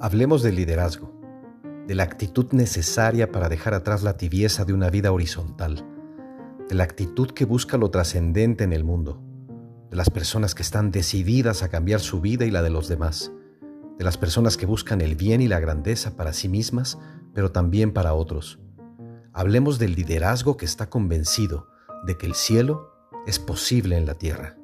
Hablemos del liderazgo, de la actitud necesaria para dejar atrás la tibieza de una vida horizontal, de la actitud que busca lo trascendente en el mundo, de las personas que están decididas a cambiar su vida y la de los demás, de las personas que buscan el bien y la grandeza para sí mismas, pero también para otros. Hablemos del liderazgo que está convencido de que el cielo es posible en la tierra.